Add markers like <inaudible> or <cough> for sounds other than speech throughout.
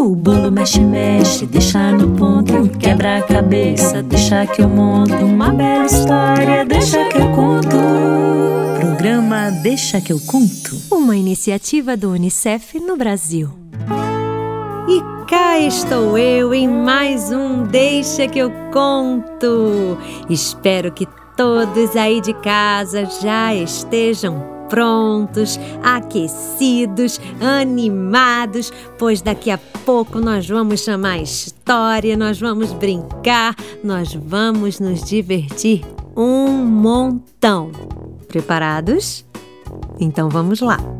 O bolo mexe, mexe, deixa no ponto. Quebra a cabeça, deixa que eu monto. Uma bela história, deixa que eu conto. Programa Deixa que eu conto. Uma iniciativa do Unicef no Brasil. E cá estou eu em mais um Deixa que eu conto. Espero que todos aí de casa já estejam prontos, aquecidos, animados, pois daqui a pouco nós vamos chamar história, nós vamos brincar, nós vamos nos divertir um montão. Preparados? Então vamos lá!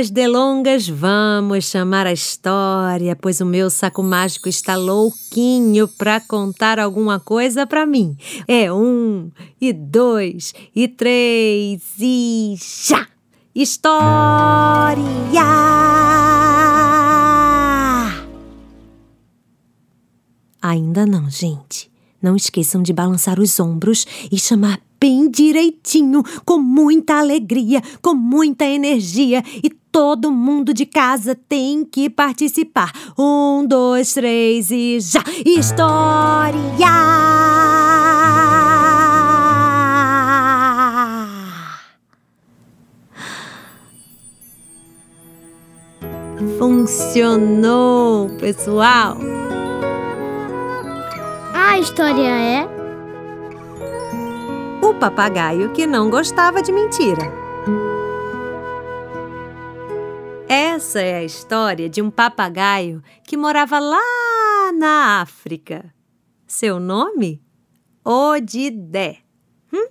mais delongas, vamos chamar a história, pois o meu saco mágico está louquinho para contar alguma coisa para mim. É um, e dois, e três, e já! História! Ainda não, gente. Não esqueçam de balançar os ombros e chamar bem direitinho, com muita alegria, com muita energia e todo mundo de casa tem que participar. Um, dois, três e já! História! Funcionou, pessoal! A história é o papagaio que não gostava de mentira. Essa é a história de um papagaio que morava lá na África. Seu nome? Odidé. Hum?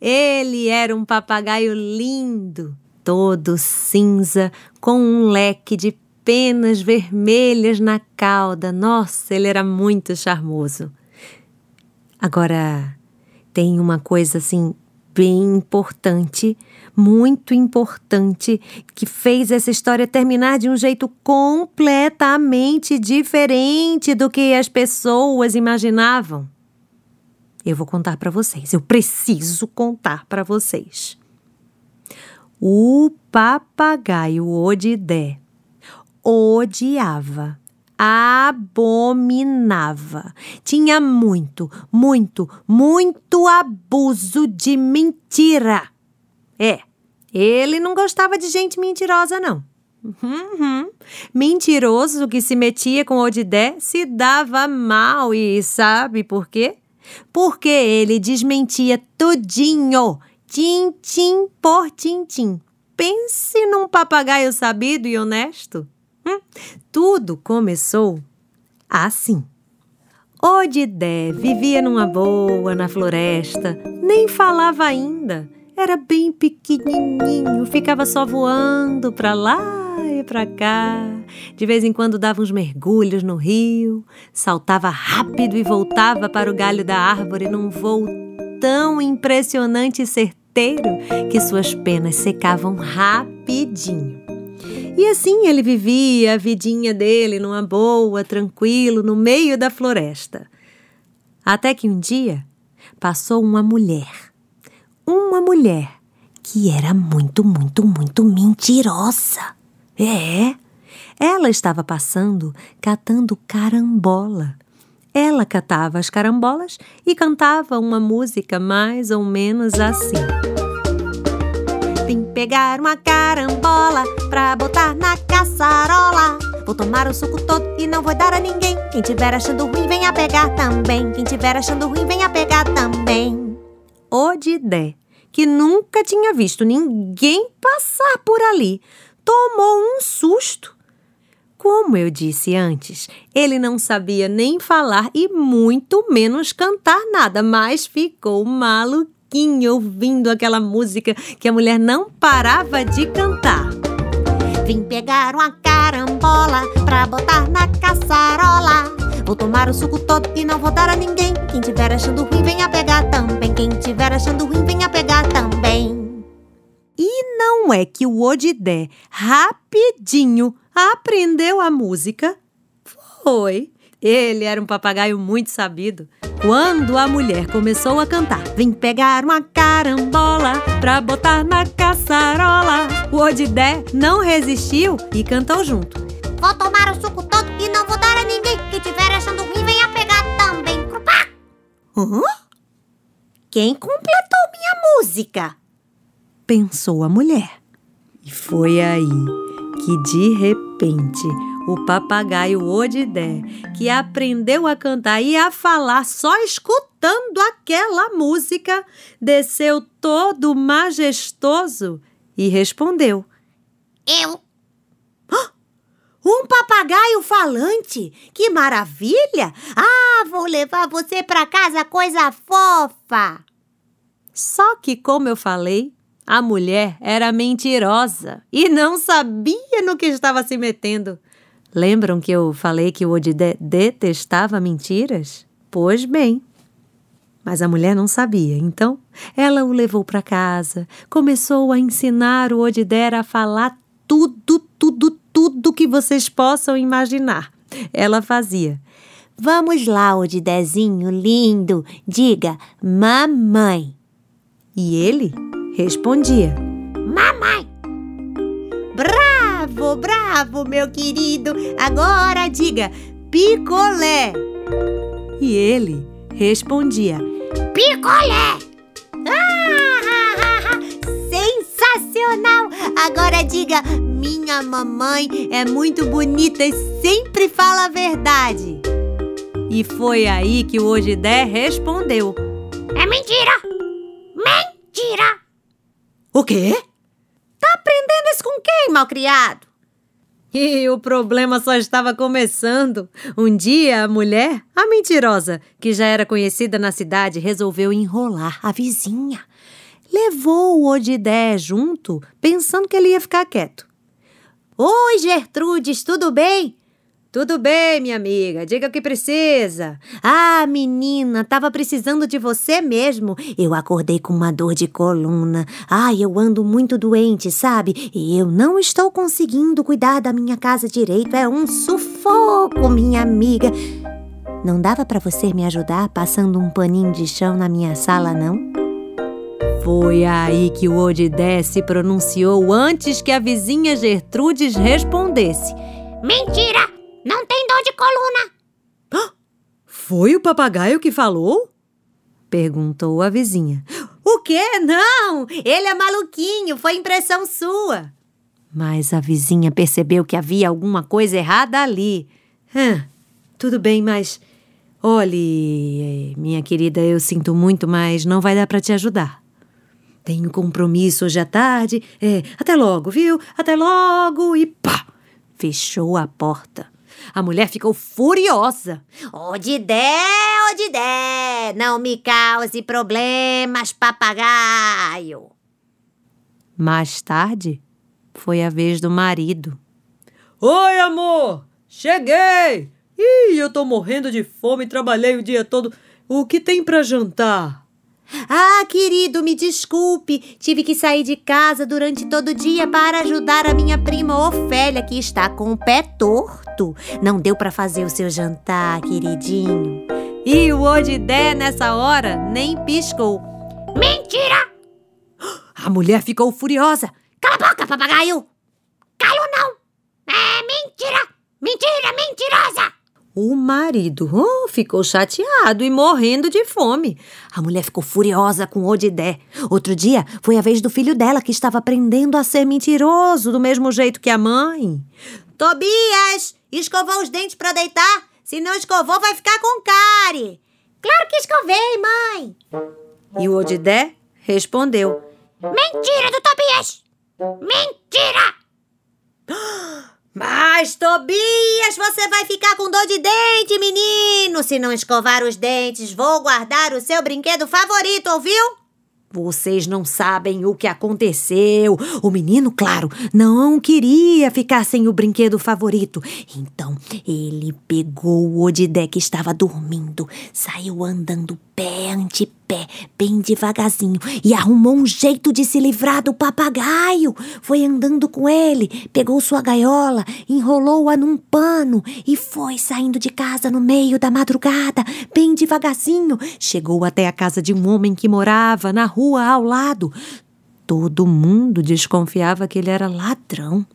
Ele era um papagaio lindo, todo cinza, com um leque de penas vermelhas na cauda. Nossa, ele era muito charmoso. Agora, tem uma coisa assim bem importante, muito importante, que fez essa história terminar de um jeito completamente diferente do que as pessoas imaginavam. Eu vou contar para vocês, eu preciso contar para vocês. O papagaio Odidé odiava abominava. Tinha muito, muito, muito abuso de mentira. É, ele não gostava de gente mentirosa, não. Uhum. Mentiroso que se metia com Odidé se dava mal e sabe por quê? Porque ele desmentia tudinho, tintim por tintim. Pense num papagaio sabido e honesto. Tudo começou assim. Odidé vivia numa boa na floresta, nem falava ainda. Era bem pequenininho, ficava só voando para lá e para cá. De vez em quando dava uns mergulhos no rio, saltava rápido e voltava para o galho da árvore num voo tão impressionante e certeiro que suas penas secavam rapidinho. E assim ele vivia a vidinha dele numa boa, tranquilo, no meio da floresta. Até que um dia passou uma mulher. Uma mulher que era muito, muito, muito mentirosa. É, ela estava passando catando carambola. Ela catava as carambolas e cantava uma música mais ou menos assim. Pegar uma carambola pra botar na caçarola. Vou tomar o suco todo e não vou dar a ninguém. Quem tiver achando ruim, venha pegar também. Quem tiver achando ruim, venha pegar também. Odidé, que nunca tinha visto ninguém passar por ali, tomou um susto. Como eu disse antes, ele não sabia nem falar e muito menos cantar nada, mas ficou maluquinho ouvindo aquela música que a mulher não parava de cantar. Vim pegar uma carambola pra botar na caçarola. Vou tomar o suco todo e não vou dar a ninguém. Quem tiver achando ruim, venha pegar também. Quem tiver achando ruim, venha pegar também. E não é que o Odidé rapidinho aprendeu a música? Foi. Ele era um papagaio muito sabido. Quando a mulher começou a cantar, vim pegar uma carambola pra botar na caçarola. O Odidé não resistiu e cantou junto. Vou tomar o suco todo e não vou dar a ninguém. Quem tiver achando ruim, venha pegar também. Crupá! Hã? Quem completou minha música? Pensou a mulher. E foi aí que de repente o papagaio Odidé, que aprendeu a cantar e a falar só escutando aquela música, desceu todo majestoso e respondeu: Eu. <gasps> Um papagaio falante? Que maravilha! Ah, vou levar você pra casa, coisa fofa! Só que, como eu falei, a mulher era mentirosa e não sabia no que estava se metendo. Lembram que eu falei que o Odidé detestava mentiras? Pois bem. Mas a mulher não sabia, então ela o levou para casa, começou a ensinar o Odidé a falar tudo, tudo, tudo que vocês possam imaginar. Ela fazia. Vamos lá, Odidézinho lindo, diga mamãe. E ele respondia: Mamãe! Bravo, bravo, meu querido! Agora diga picolé! E ele respondia: Picolé! Ah, <laughs> sensacional! Agora diga: minha mamãe é muito bonita e sempre fala a verdade. E foi aí que o Odidé respondeu: É mentira! Mentira! O quê? Tá aprendendo isso com quem, malcriado? E o problema só estava começando. Um dia, a mulher, a mentirosa, que já era conhecida na cidade, resolveu enrolar a vizinha. Levou o Odidé junto, pensando que ele ia ficar quieto. Oi, Gertrudes, tudo bem? Tudo bem, minha amiga. Diga o que precisa. Ah, menina, tava precisando de você mesmo. Eu acordei com uma dor de coluna. Ai, eu ando muito doente, sabe? E eu não estou conseguindo cuidar da minha casa direito. É um sufoco, minha amiga. Não dava para você me ajudar passando um paninho de chão na minha sala, não? Foi aí que o Odidé se pronunciou antes que a vizinha Gertrudes respondesse. Mentira! Não tem dor de coluna. Foi o papagaio que falou? Perguntou a vizinha. O quê? Não! Ele é maluquinho, foi impressão sua. Mas a vizinha percebeu que havia alguma coisa errada ali. Ah, tudo bem, mas. Olhe, minha querida, eu sinto muito, mas não vai dar para te ajudar. Tenho compromisso hoje à tarde. É, até logo, viu? Até logo! E pá! Fechou a porta. A mulher ficou furiosa. Odidé, Odidé, não me cause problemas, papagaio. Mais tarde, foi a vez do marido. Oi, amor! Cheguei! Ih, eu tô morrendo de fome, trabalhei o dia todo. O que tem para jantar? Ah, querido, me desculpe. Tive que sair de casa durante todo o dia para ajudar a minha prima Ofélia, que está com o pé torto. Não deu para fazer o seu jantar, queridinho. E o Odidé, nessa hora, nem piscou. Mentira! <gasps> A mulher ficou furiosa. Cala a boca, papagaio! Calo não! É mentira! Mentira, mentirosa! O marido oh, ficou chateado e morrendo de fome. A mulher ficou furiosa com Odidé. Outro dia foi a vez do filho dela que estava aprendendo a ser mentiroso do mesmo jeito que a mãe. Tobias, escovou os dentes para deitar? Se não escovou, vai ficar com cárie. Claro que escovei, mãe. E o Odidé respondeu: Mentira do Tobias! Mentira! <gasps> Mas, Tobias, você vai ficar com dor de dente, menino! Se não escovar os dentes, vou guardar o seu brinquedo favorito, ouviu? Vocês não sabem o que aconteceu. O menino, claro, não queria ficar sem o brinquedo favorito. Então, ele pegou o Odidé que estava dormindo, saiu andando pé ante pé, bem devagarzinho, e arrumou um jeito de se livrar do papagaio. Foi andando com ele, pegou sua gaiola, enrolou-a num pano e foi saindo de casa no meio da madrugada, bem devagarzinho. Chegou até a casa de um homem que morava na rua ao lado. Todo mundo desconfiava que ele era ladrão.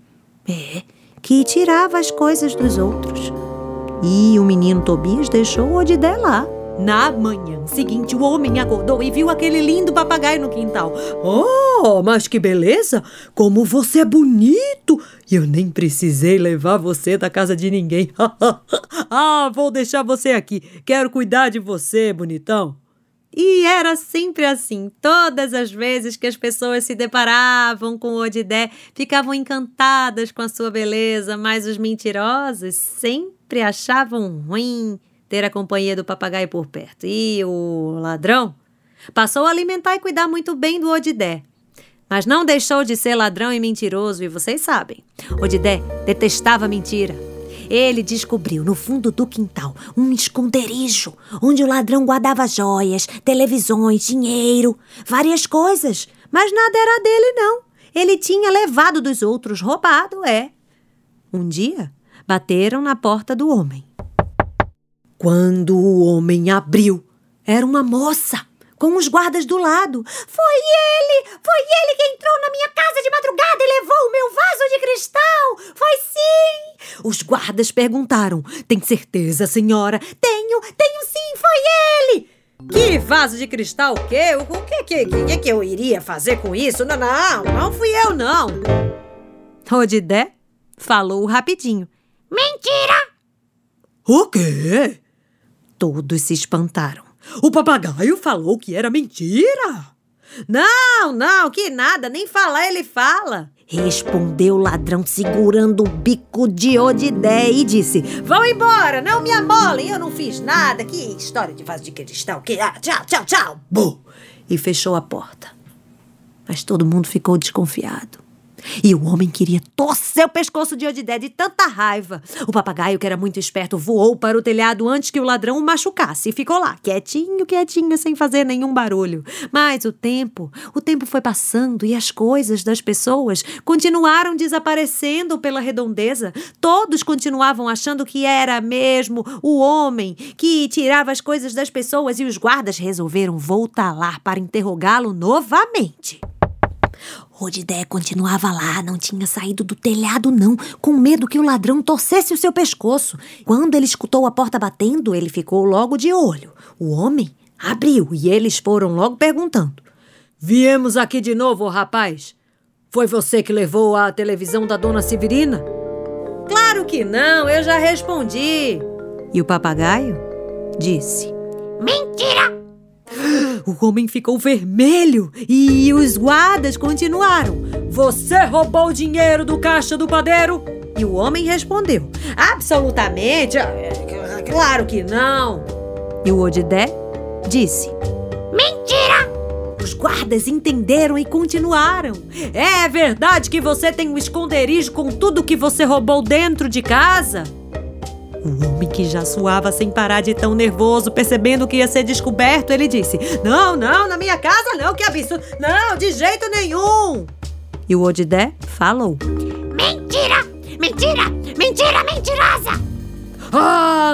É, que tirava as coisas dos outros. E o menino Tobias deixou o Odidé lá. Na manhã seguinte, o homem acordou e viu aquele lindo papagaio no quintal. Oh, mas que beleza! Como você é bonito! E eu nem precisei levar você da casa de ninguém. <laughs> ah, vou deixar você aqui. Quero cuidar de você, bonitão. E era sempre assim. Todas as vezes que as pessoas se deparavam com Odidé, ficavam encantadas com a sua beleza, mas os mentirosos sempre achavam ruim ter a companhia do papagaio por perto. E o ladrão passou a alimentar e cuidar muito bem do Odidé. Mas não deixou de ser ladrão e mentiroso, e vocês sabem. Odidé detestava mentira. Ele descobriu no fundo do quintal um esconderijo onde o ladrão guardava joias, televisões, dinheiro, várias coisas. Mas nada era dele, não. Ele tinha levado dos outros, roubado, é. Um dia, bateram na porta do homem. Quando o homem abriu, era uma moça com os guardas do lado. Foi ele! Foi ele que entrou na minha casa de madrugada e levou o meu vaso de cristal! Foi sim! Os guardas perguntaram: Tem certeza, senhora? Tenho, tenho sim, foi ele! Que vaso de cristal o quê? O que, que, que, que eu iria fazer com isso? Não, não, não fui eu, não! Rodidé falou rapidinho. Mentira! O quê? Todos se espantaram. O papagaio falou que era mentira. Não, não, que nada, nem falar ele fala. Respondeu o ladrão segurando o bico de Odidé e disse: Vão embora, não me amolem, eu não fiz nada. Que história de vaso de cristal, que ah, tchau, tchau, tchau. Bum! E fechou a porta. Mas todo mundo ficou desconfiado. E o homem queria torcer o pescoço de Odidé de tanta raiva. O papagaio, que era muito esperto, voou para o telhado antes que o ladrão o machucasse e ficou lá, quietinho, quietinho, sem fazer nenhum barulho. Mas o tempo, o tempo foi passando e as coisas das pessoas continuaram desaparecendo pela redondeza. Todos continuavam achando que era mesmo o homem que tirava as coisas das pessoas e os guardas resolveram voltar lá para interrogá-lo novamente. Rodidé continuava lá, não tinha saído do telhado, não, com medo que o ladrão torcesse o seu pescoço. Quando ele escutou a porta batendo, ele ficou logo de olho. O homem abriu e eles foram logo perguntando: Viemos aqui de novo, rapaz. Foi você que levou a televisão da dona Severina? Claro que não, eu já respondi. E o papagaio disse: Mentira! O homem ficou vermelho e os guardas continuaram. Você roubou o dinheiro do caixa do padeiro? E o homem respondeu: Absolutamente. Claro que não. E o Odidé disse: Mentira! Os guardas entenderam e continuaram. É verdade que você tem um esconderijo com tudo que você roubou dentro de casa? O homem que já suava sem parar de tão nervoso, percebendo que ia ser descoberto, ele disse: Não, não, na minha casa não, que absurdo! Não, de jeito nenhum! E o Odidé falou: Mentira! Mentira! Mentira mentirosa!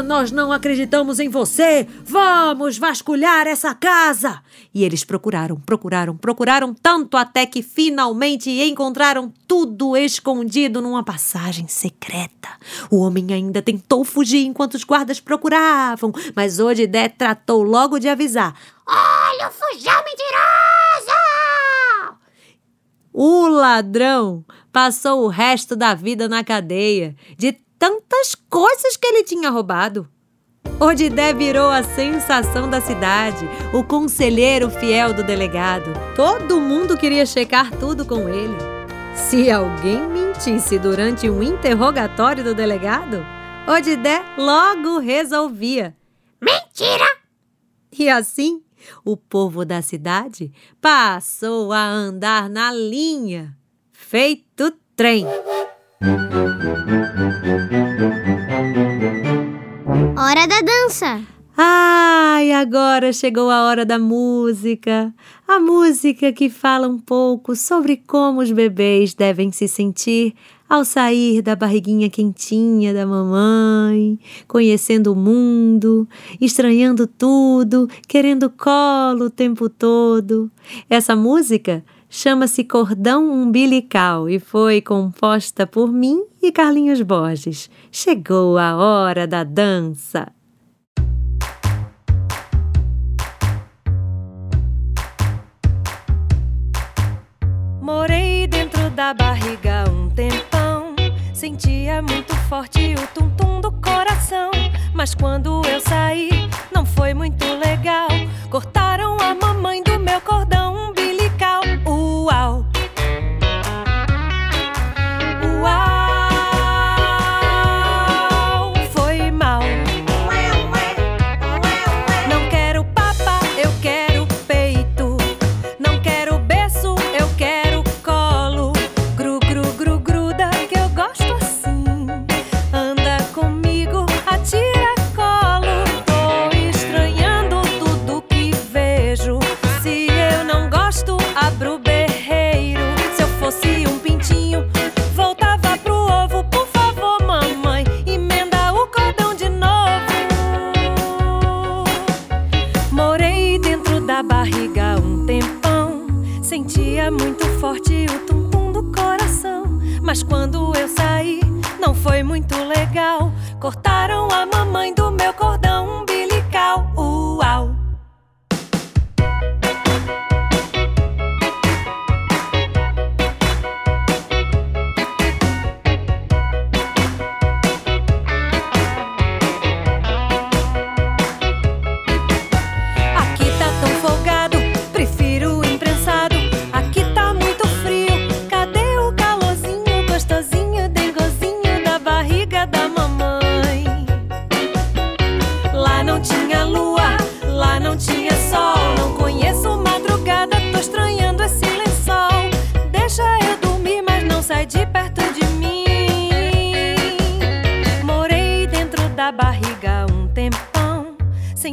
Nós não acreditamos em você! Vamos vasculhar essa casa! E eles procuraram, procuraram, procuraram tanto até que finalmente encontraram tudo escondido numa passagem secreta. O homem ainda tentou fugir enquanto os guardas procuravam, mas Odidé tratou logo de avisar: Olha o fujão mentiroso! O ladrão passou o resto da vida na cadeia, de tantas coisas que ele tinha roubado. Odidé virou a sensação da cidade, o conselheiro fiel do delegado. Todo mundo queria checar tudo com ele. Se alguém mentisse durante um interrogatório do delegado, Odidé logo resolvia. Mentira! E assim, o povo da cidade passou a andar na linha, feito trem. Hora da dança. Ai, agora chegou a hora da música. A música que fala um pouco sobre como os bebês devem se sentir ao sair da barriguinha quentinha da mamãe, conhecendo o mundo, estranhando tudo, querendo colo o tempo todo. Essa música chama-se Cordão Umbilical e foi composta por mim e Carlinhos Borges. Chegou a hora da dança. Morei dentro da barriga um tempão. Sentia muito forte o tum-tum do coração. Mas quando eu saí, não foi muito legal. Cortaram a mamãe do meu cordão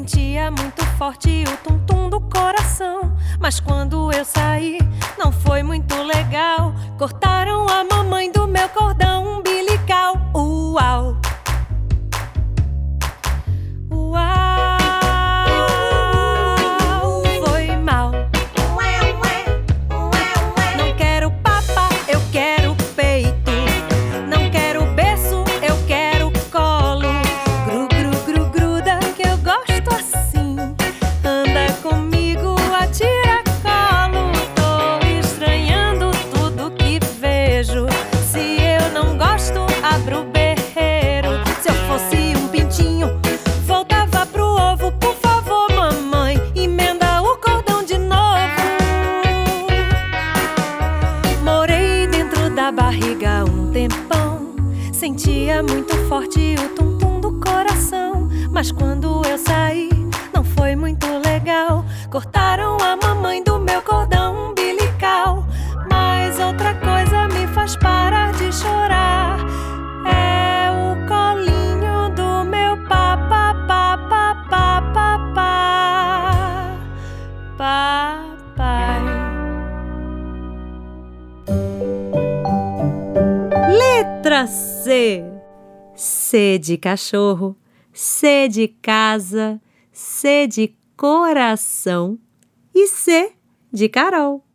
Sentia muito forte o tum-tum do coração. Mas quando eu saí, não foi muito legal. Cortaram C de cachorro, C de casa, C de coração e C de Carol. <laughs>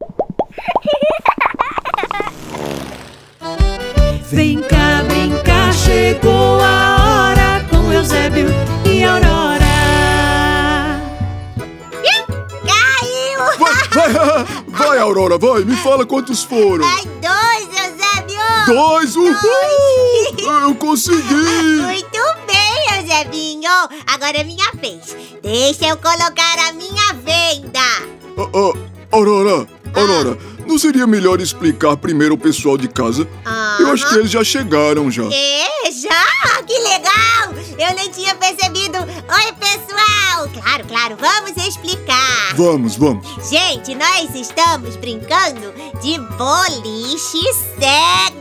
Vem cá, vem cá, chegou a hora com Eusébio e Aurora. Caiu! Vai, vai, Aurora, vai, me fala quantos foram. Ai, dois! Dois, uhul! Eu consegui! <laughs> Muito bem, Eusebinho! Agora é minha vez. Deixa eu colocar a minha venda. Ah, ah, Aurora, Aurora, Não seria melhor explicar primeiro ao pessoal de casa? Eu acho que eles já chegaram já. É, já? Que legal! Eu nem tinha percebido. Oi, pessoal! Claro, claro, vamos explicar. Vamos, vamos. Gente, nós estamos brincando de boliche cego.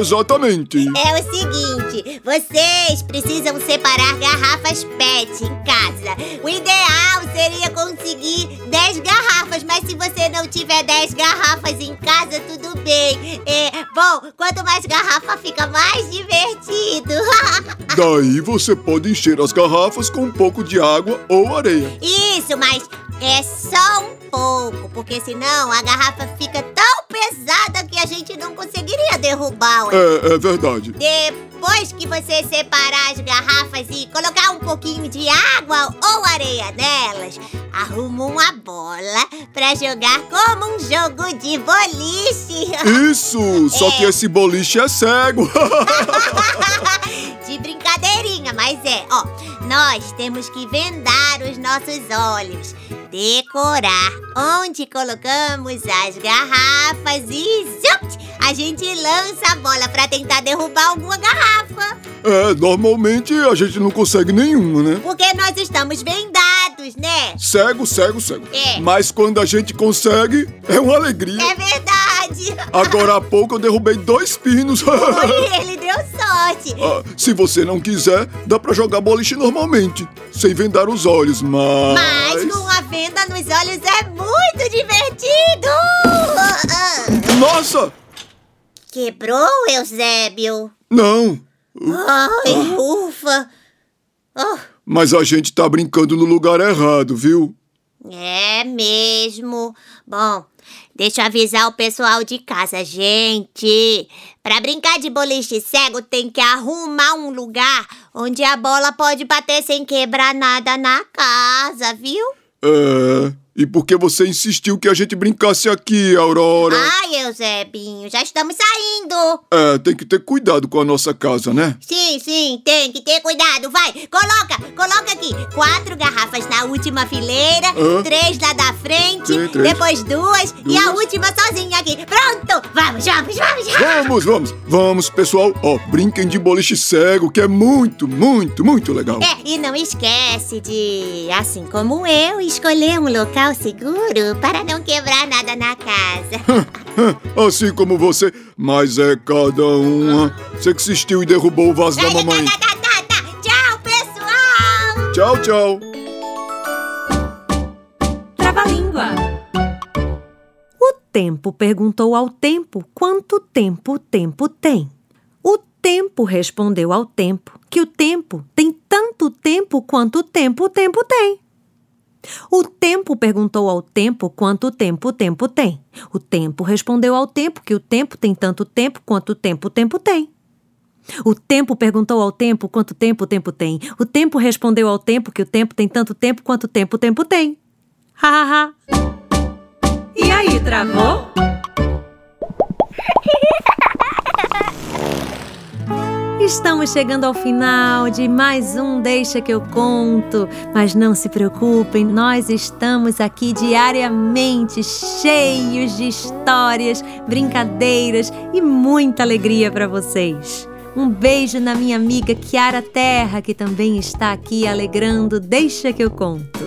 Exatamente. É o seguinte, vocês precisam separar garrafas PET em casa. O ideal seria conseguir 10 garrafas, mas se você não tiver 10 garrafas em casa, tudo bem. É, bom, quanto mais garrafa fica mais divertido. <laughs> Daí você pode encher as garrafas com um pouco de água ou areia. Isso, mas é só um pouco, porque senão a garrafa fica tão pesada que a gente não conseguiria derrubar. ué. É, é verdade. Depois que você separar as garrafas e colocar um pouquinho de água ou areia nelas, arruma uma bola pra jogar como um jogo de boliche. <laughs> Isso! Só que esse boliche é cego. <laughs> de brincadeirinha, mas é, ó, nós temos que vendar os nossos olhos, decorar onde colocamos as garrafas e zupt, a gente lança a bola pra tentar derrubar alguma garrafa, É, normalmente a gente não consegue nenhuma, né? porque nós estamos vendados, né? Cego, cego, cego. É. Mas quando a gente consegue, é uma alegria. É verdade. <laughs> Agora há pouco eu derrubei dois pinos. Oi, <laughs> ele deu sorte. Ah, Se você não quiser, dá pra jogar boliche normalmente, sem vendar os olhos, mas. Mas com a venda nos olhos é muito divertido. <laughs> Nossa! Quebrou, Eusébio? Não! Ai, ufa. Oh, Mas a gente tá brincando no lugar errado, viu? é mesmo. Bom, deixa eu avisar o pessoal de casa, gente. Pra brincar de boliche cego, tem que arrumar um lugar onde a bola pode bater sem quebrar nada na casa, viu? É. E por que você insistiu que a gente brincasse aqui, Aurora? Ai, Eusebinho, já estamos saindo. É, tem que ter cuidado com a nossa casa, né? Sim, sim, tem que ter cuidado. Vai, coloca, coloca aqui. Quatro garrafas na última fileira, três lá da frente, Sim, depois duas, e a Duas. última sozinha aqui. Pronto, vamos, vamos, vamos. Vamos, vamos, vamos, pessoal. Ó, brinquem de boliche cego, que é muito, muito, muito legal. É, e não esquece de, assim como eu, escolher um local seguro para não quebrar nada na casa. Assim como você, mas é cada uma. Você que insistiu e derrubou o vaso da mamãe. Tchau, pessoal. Tchau, tchau. Trava-língua. O tempo perguntou ao tempo quanto tempo o tempo tem. O tempo respondeu ao tempo que o tempo tem tanto tempo quanto tempo o tempo tem. O tempo perguntou ao tempo quanto tempo o tempo tem. O tempo respondeu ao tempo que o tempo tem tanto tempo quanto tempo o tempo tem. O tempo perguntou ao tempo quanto tempo o tempo tem. O tempo respondeu ao tempo que o tempo tem tanto tempo quanto tempo o tempo tem. Ha ha ha. E aí, travou? Estamos chegando ao final de mais um Deixa que eu conto. Mas não se preocupem, nós estamos aqui diariamente cheios de histórias, brincadeiras e muita alegria para vocês. Um beijo na minha amiga Kiara Terra, que também está aqui alegrando Deixa que eu conto.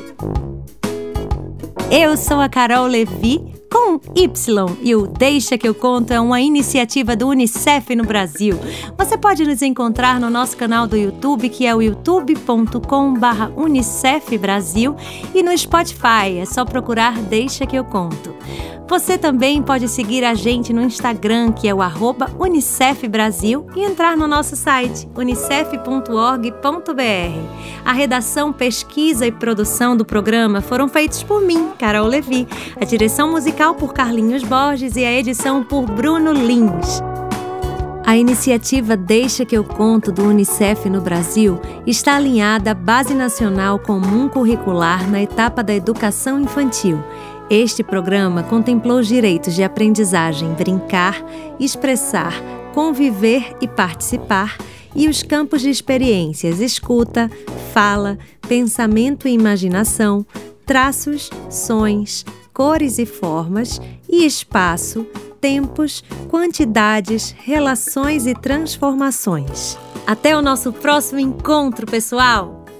Eu sou a Carol Levi, com Y, e o Deixa que eu conto é uma iniciativa do Unicef no Brasil. Você pode nos encontrar no nosso canal do YouTube, que é o youtube.com/barra Unicef Brasil, e no Spotify, é só procurar Deixa que eu conto. Você também pode seguir a gente no Instagram, que é o Unicef Brasil, e entrar no nosso site, unicef.org.br. A redação, pesquisa e produção do programa foram feitos por mim, Carol Levi, a direção musical por Carlinhos Borges e a edição por Bruno Lins. A iniciativa Deixa que eu conto do Unicef no Brasil está alinhada à Base Nacional Comum Curricular na etapa da educação infantil. Este programa contemplou os direitos de aprendizagem, brincar, expressar, conviver e participar e os campos de experiências escuta, fala, pensamento e imaginação, traços, sons, cores e formas, e espaço, tempos, quantidades, relações e transformações. Até o nosso próximo encontro, pessoal!